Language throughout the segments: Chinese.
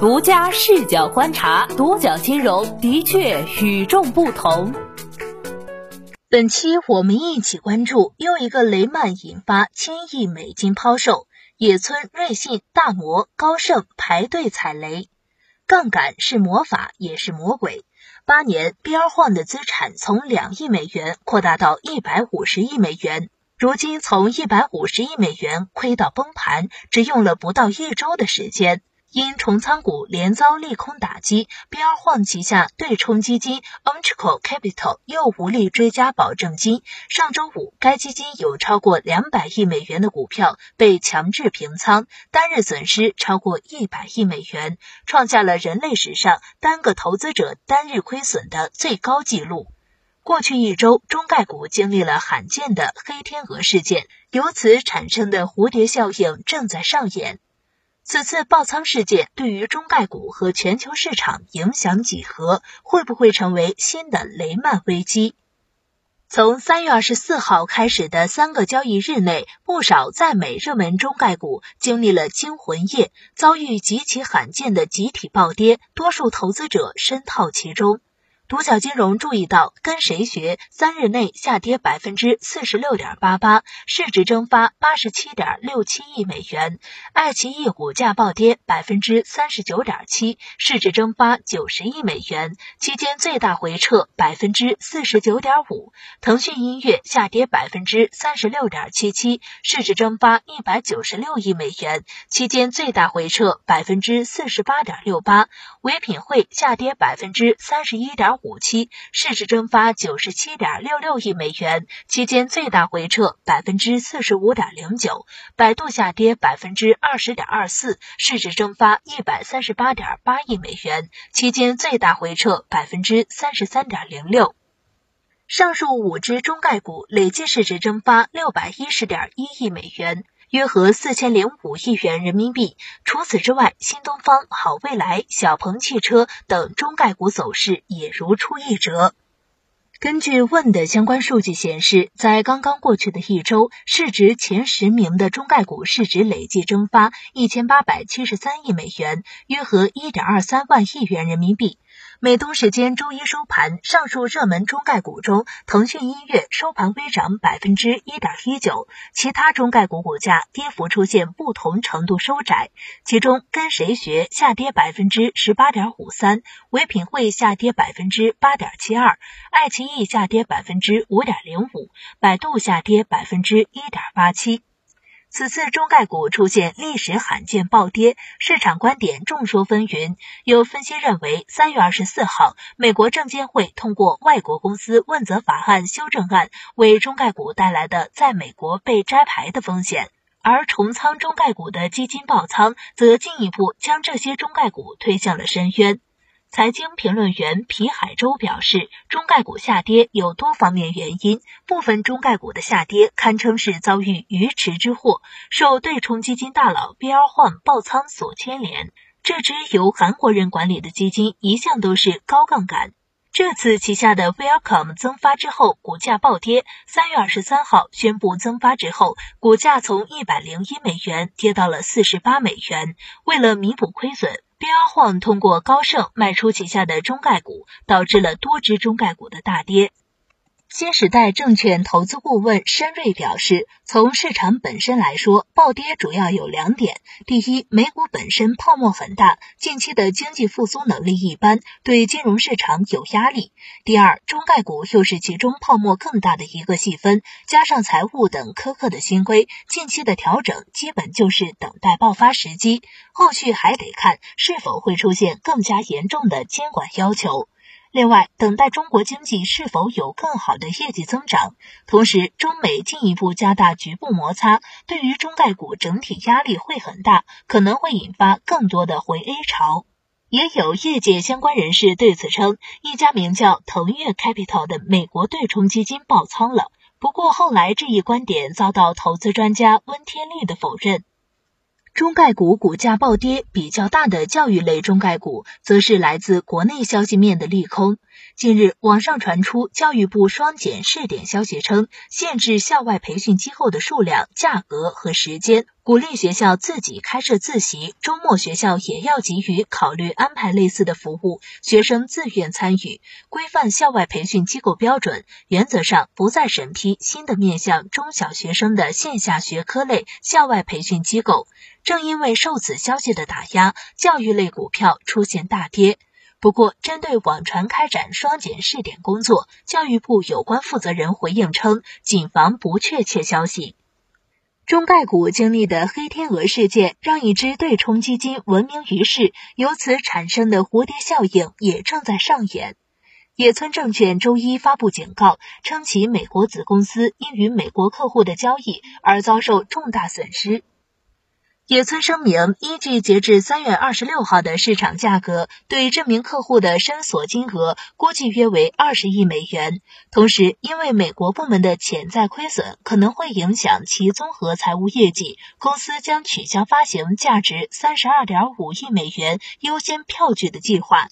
独家视角观察，独角金融的确与众不同。本期我们一起关注又一个雷曼引发千亿美金抛售，野村、瑞信、大摩、高盛排队踩雷。杠杆是魔法，也是魔鬼。八年，BR 晃的资产从两亿美元扩大到一百五十亿美元，如今从一百五十亿美元亏到崩盘，只用了不到一周的时间。因重仓股连遭利空打击，BR 晃旗下对冲基金 Ontrico Capital 又无力追加保证金。上周五，该基金有超过两百亿美元的股票被强制平仓，单日损失超过一百亿美元，创下了人类史上单个投资者单日亏损的最高纪录。过去一周，中概股经历了罕见的黑天鹅事件，由此产生的蝴蝶效应正在上演。此次爆仓事件对于中概股和全球市场影响几何？会不会成为新的雷曼危机？从三月二十四号开始的三个交易日内，不少在美热门中概股经历了惊魂夜，遭遇极其罕见的集体暴跌，多数投资者深套其中。独角金融注意到，跟谁学三日内下跌百分之四十六点八八，市值蒸发八十七点六七亿美元；爱奇艺股价暴跌百分之三十九点七，市值蒸发九十亿美元，期间最大回撤百分之四十九点五；腾讯音乐下跌百分之三十六点七七，市值蒸发一百九十六亿美元，期间最大回撤百分之四十八点六八；唯品会下跌百分之三十一点。五七市值蒸发九十七点六六亿美元，期间最大回撤百分之四十五点零九。百度下跌百分之二十点二四，市值蒸发一百三十八点八亿美元，期间最大回撤百分之三十三点零六。上述五只中概股累计市值蒸发六百一十点一亿美元。约合四千零五亿元人民币。除此之外，新东方、好未来、小鹏汽车等中概股走势也如出一辙。根据问的相关数据显示，在刚刚过去的一周，市值前十名的中概股市值累计蒸发一千八百七十三亿美元，约合一点二三万亿元人民币。美东时间周一收盘，上述热门中概股中，腾讯音乐收盘微涨百分之一点一九，其他中概股股价跌幅出现不同程度收窄。其中，跟谁学下跌百分之十八点五三，唯品会下跌百分之八点七二，爱奇艺下跌百分之五点零五，百度下跌百分之一点八七。此次中概股出现历史罕见暴跌，市场观点众说纷纭。有分析认为，三月二十四号，美国证监会通过《外国公司问责法案》修正案，为中概股带来的在美国被摘牌的风险；而重仓中概股的基金爆仓，则进一步将这些中概股推向了深渊。财经评论员皮海洲表示，中概股下跌有多方面原因，部分中概股的下跌堪称是遭遇鱼池之祸，受对冲基金大佬 BR 换爆仓所牵连。这支由韩国人管理的基金一向都是高杠杆，这次旗下的 Welcome 增发之后，股价暴跌。三月二十三号宣布增发之后，股价从一百零一美元跌到了四十八美元。为了弥补亏损。标晃通过高盛卖出旗下的中概股，导致了多只中概股的大跌。新时代证券投资顾问申瑞表示，从市场本身来说，暴跌主要有两点：第一，美股本身泡沫很大，近期的经济复苏能力一般，对金融市场有压力；第二，中概股又是其中泡沫更大的一个细分，加上财务等苛刻的新规，近期的调整基本就是等待爆发时机，后续还得看是否会出现更加严重的监管要求。另外，等待中国经济是否有更好的业绩增长，同时中美进一步加大局部摩擦，对于中概股整体压力会很大，可能会引发更多的回 A 潮。也有业界相关人士对此称，一家名叫腾越 Capital 的美国对冲基金爆仓了。不过后来这一观点遭到投资专家温天利的否认。中概股股价暴跌比较大的教育类中概股，则是来自国内消息面的利空。近日，网上传出教育部双减试点消息，称限制校外培训机构的数量、价格和时间。鼓励学校自己开设自习，周末学校也要给予考虑安排类似的服务，学生自愿参与。规范校外培训机构标准，原则上不再审批新的面向中小学生的线下学科类校外培训机构。正因为受此消息的打压，教育类股票出现大跌。不过，针对网传开展双减试点工作，教育部有关负责人回应称，谨防不确切消息。中概股经历的黑天鹅事件，让一只对冲基金闻名于世，由此产生的蝴蝶效应也正在上演。野村证券周一发布警告，称其美国子公司因与美国客户的交易而遭受重大损失。野村声明，依据截至三月二十六号的市场价格，对这名客户的申索金额估计约为二十亿美元。同时，因为美国部门的潜在亏损可能会影响其综合财务业绩，公司将取消发行价值三十二点五亿美元优先票据的计划。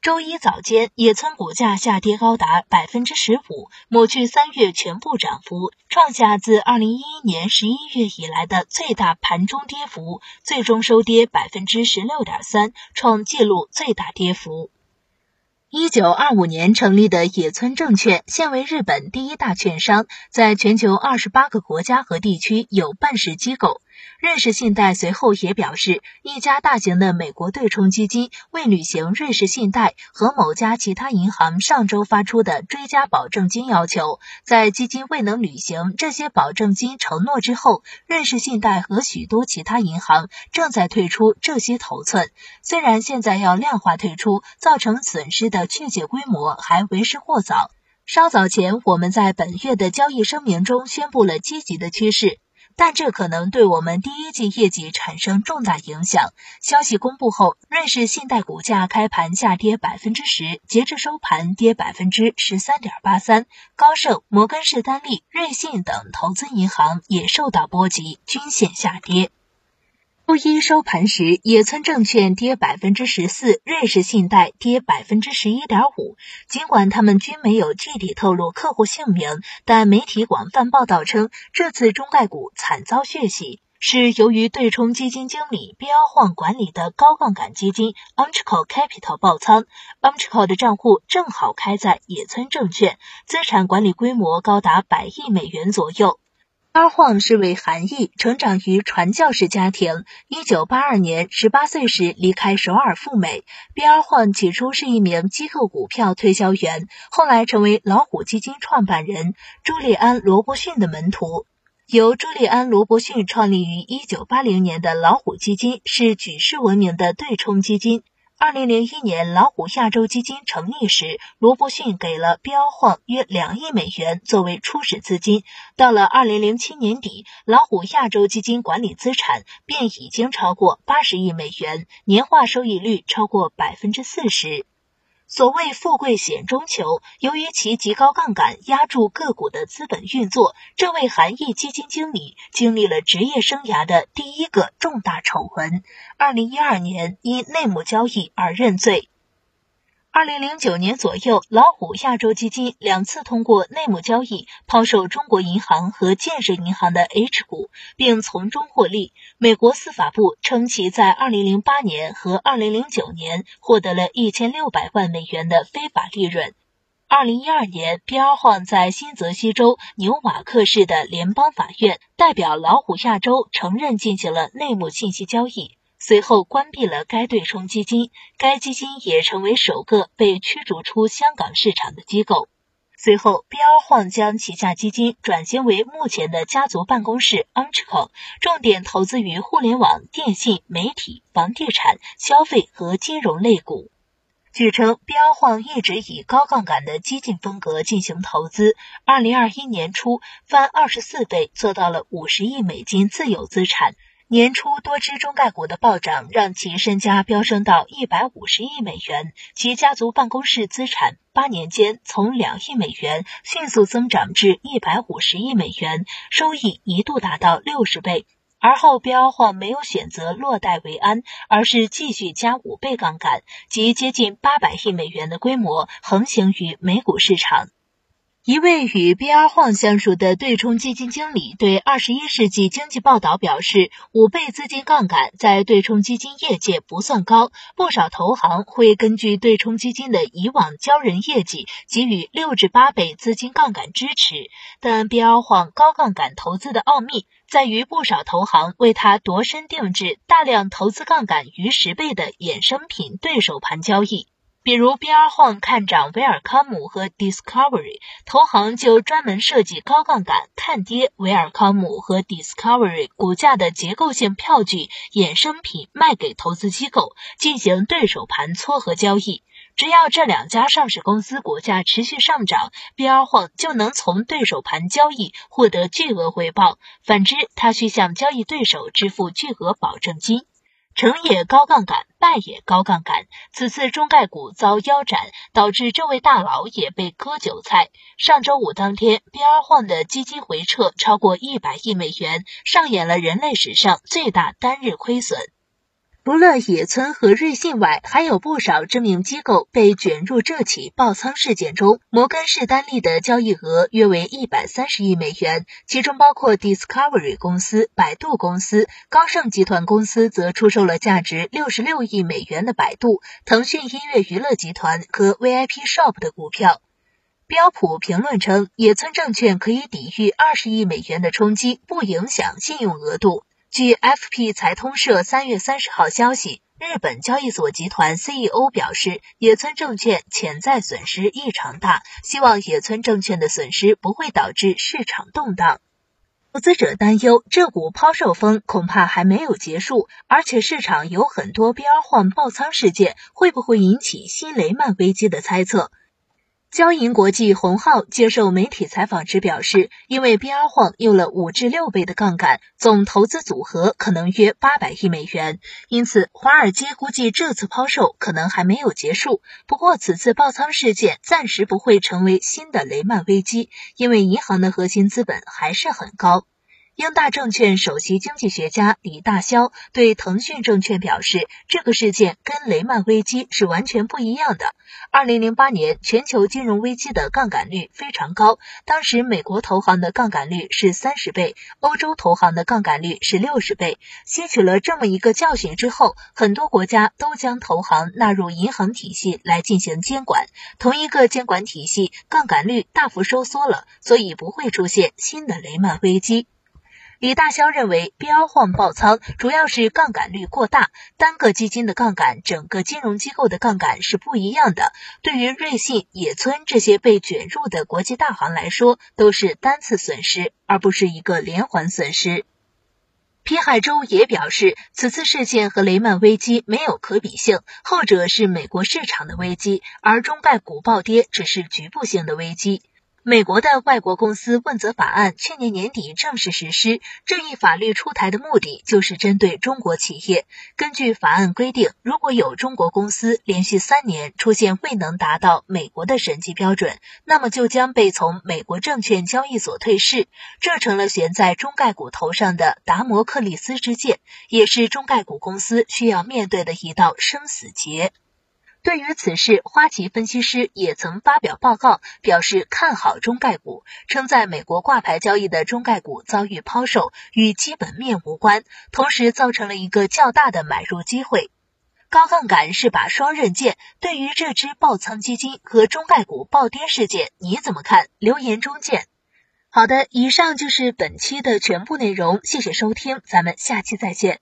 周一早间，野村股价下跌高达百分之十五，抹去三月全部涨幅，创下自二零一一年十一月以来的最大盘中跌幅，最终收跌百分之十六点三，创纪录最大跌幅。一九二五年成立的野村证券，现为日本第一大券商，在全球二十八个国家和地区有办事机构。瑞士信贷随后也表示，一家大型的美国对冲基金未履行瑞士信贷和某家其他银行上周发出的追加保证金要求。在基金未能履行这些保证金承诺之后，瑞士信贷和许多其他银行正在退出这些头寸。虽然现在要量化退出造成损失的确切规模还为时过早。稍早前，我们在本月的交易声明中宣布了积极的趋势。但这可能对我们第一季业绩产生重大影响。消息公布后，瑞士信贷股价开盘下跌百分之十，截至收盘跌百分之十三点八三。高盛、摩根士丹利、瑞信等投资银行也受到波及，均线下跌。周一收盘时，野村证券跌百分之十四，瑞士信贷跌百分之十一点五。尽管他们均没有具体透露客户姓名，但媒体广泛报道称，这次中概股惨遭血洗，是由于对冲基金经理标晃管理的高杠杆基金 unchico Capital 爆仓。unchico 的账户正好开在野村证券，资产管理规模高达百亿美元左右。阿晃是位韩裔，成长于传教士家庭。一九八二年，十八岁时离开首尔赴美。比阿晃起初是一名机构股票推销员，后来成为老虎基金创办人朱利安·罗伯逊的门徒。由朱利安·罗伯逊创立于一九八零年的老虎基金是举世闻名的对冲基金。二零零一年，老虎亚洲基金成立时，罗伯逊给了标晃约两亿美元作为初始资金。到了二零零七年底，老虎亚洲基金管理资产便已经超过八十亿美元，年化收益率超过百分之四十。所谓富贵险中求，由于其极高杠杆压住个股的资本运作，这位韩裔基金经理经历了职业生涯的第一个重大丑闻。二零一二年因内幕交易而认罪。二零零九年左右，老虎亚洲基金两次通过内幕交易抛售中国银行和建设银行的 H 股，并从中获利。美国司法部称其在二零零八年和二零零九年获得了一千六百万美元的非法利润。二零一二年，比尔晃在新泽西州纽瓦克市的联邦法院代表老虎亚洲承认进行了内幕信息交易。随后关闭了该对冲基金，该基金也成为首个被驱逐出香港市场的机构。随后，比尔晃将旗下基金转型为目前的家族办公室 Umchico，重点投资于互联网、电信、媒体、房地产、消费和金融类股。据称，比尔晃一直以高杠杆的激进风格进行投资。二零二一年初，翻二十四倍，做到了五十亿美金自有资产。年初多只中概股的暴涨，让其身家飙升到一百五十亿美元。其家族办公室资产八年间从两亿美元迅速增长至一百五十亿美元，收益一度达到六十倍。而后，标或没有选择落袋为安，而是继续加五倍杠杆，即接近八百亿美元的规模横行于美股市场。一位与 BR 晃相熟的对冲基金经理对《二十一世纪经济报道》表示，五倍资金杠杆在对冲基金业界不算高，不少投行会根据对冲基金的以往交人业绩给予六至八倍资金杠杆支持。但 BR 晃高杠杆投资的奥秘在于，不少投行为他度身定制大量投资杠杆逾十倍的衍生品对手盘交易。比如，BR 晃看涨维尔康姆和 Discovery，投行就专门设计高杠杆看跌维尔康姆和 Discovery 股价的结构性票据衍生品卖给投资机构，进行对手盘撮合交易。只要这两家上市公司股价持续上涨，BR 晃就能从对手盘交易获得巨额回报；反之，他需向交易对手支付巨额保证金。成也高杠杆，败也高杠杆。此次中概股遭腰斩，导致这位大佬也被割韭菜。上周五当天边儿晃的基金回撤超过一百亿美元，上演了人类史上最大单日亏损。除了野村和瑞信外，还有不少知名机构被卷入这起爆仓事件中。摩根士丹利的交易额约为一百三十亿美元，其中包括 Discovery 公司、百度公司。高盛集团公司则出售了价值六十六亿美元的百度、腾讯音乐娱乐集团和 VIP Shop 的股票。标普评论称，野村证券可以抵御二十亿美元的冲击，不影响信用额度。据 FP 财通社三月三十号消息，日本交易所集团 CEO 表示，野村证券潜在损失异常大，希望野村证券的损失不会导致市场动荡。投资者担忧，这股抛售风恐怕还没有结束，而且市场有很多 BR 换爆仓事件，会不会引起新雷曼危机的猜测。交银国际洪浩接受媒体采访时表示，因为 BR 晃用了五至六倍的杠杆，总投资组合可能约八百亿美元，因此华尔街估计这次抛售可能还没有结束。不过，此次爆仓事件暂时不会成为新的雷曼危机，因为银行的核心资本还是很高。英大证券首席经济学家李大霄对腾讯证券表示，这个事件跟雷曼危机是完全不一样的。二零零八年全球金融危机的杠杆率非常高，当时美国投行的杠杆率是三十倍，欧洲投行的杠杆率是六十倍。吸取了这么一个教训之后，很多国家都将投行纳入银行体系来进行监管。同一个监管体系，杠杆率大幅收缩了，所以不会出现新的雷曼危机。李大霄认为，BR 晃爆仓主要是杠杆率过大，单个基金的杠杆、整个金融机构的杠杆是不一样的。对于瑞信、野村这些被卷入的国际大行来说，都是单次损失，而不是一个连环损失。皮海洲也表示，此次事件和雷曼危机没有可比性，后者是美国市场的危机，而中概股暴跌只是局部性的危机。美国的外国公司问责法案去年年底正式实施。这一法律出台的目的就是针对中国企业。根据法案规定，如果有中国公司连续三年出现未能达到美国的审计标准，那么就将被从美国证券交易所退市。这成了悬在中概股头上的达摩克利斯之剑，也是中概股公司需要面对的一道生死劫。对于此事，花旗分析师也曾发表报告，表示看好中概股，称在美国挂牌交易的中概股遭遇抛售与基本面无关，同时造成了一个较大的买入机会。高杠杆是把双刃剑，对于这支爆仓基金和中概股暴跌事件，你怎么看？留言中见。好的，以上就是本期的全部内容，谢谢收听，咱们下期再见。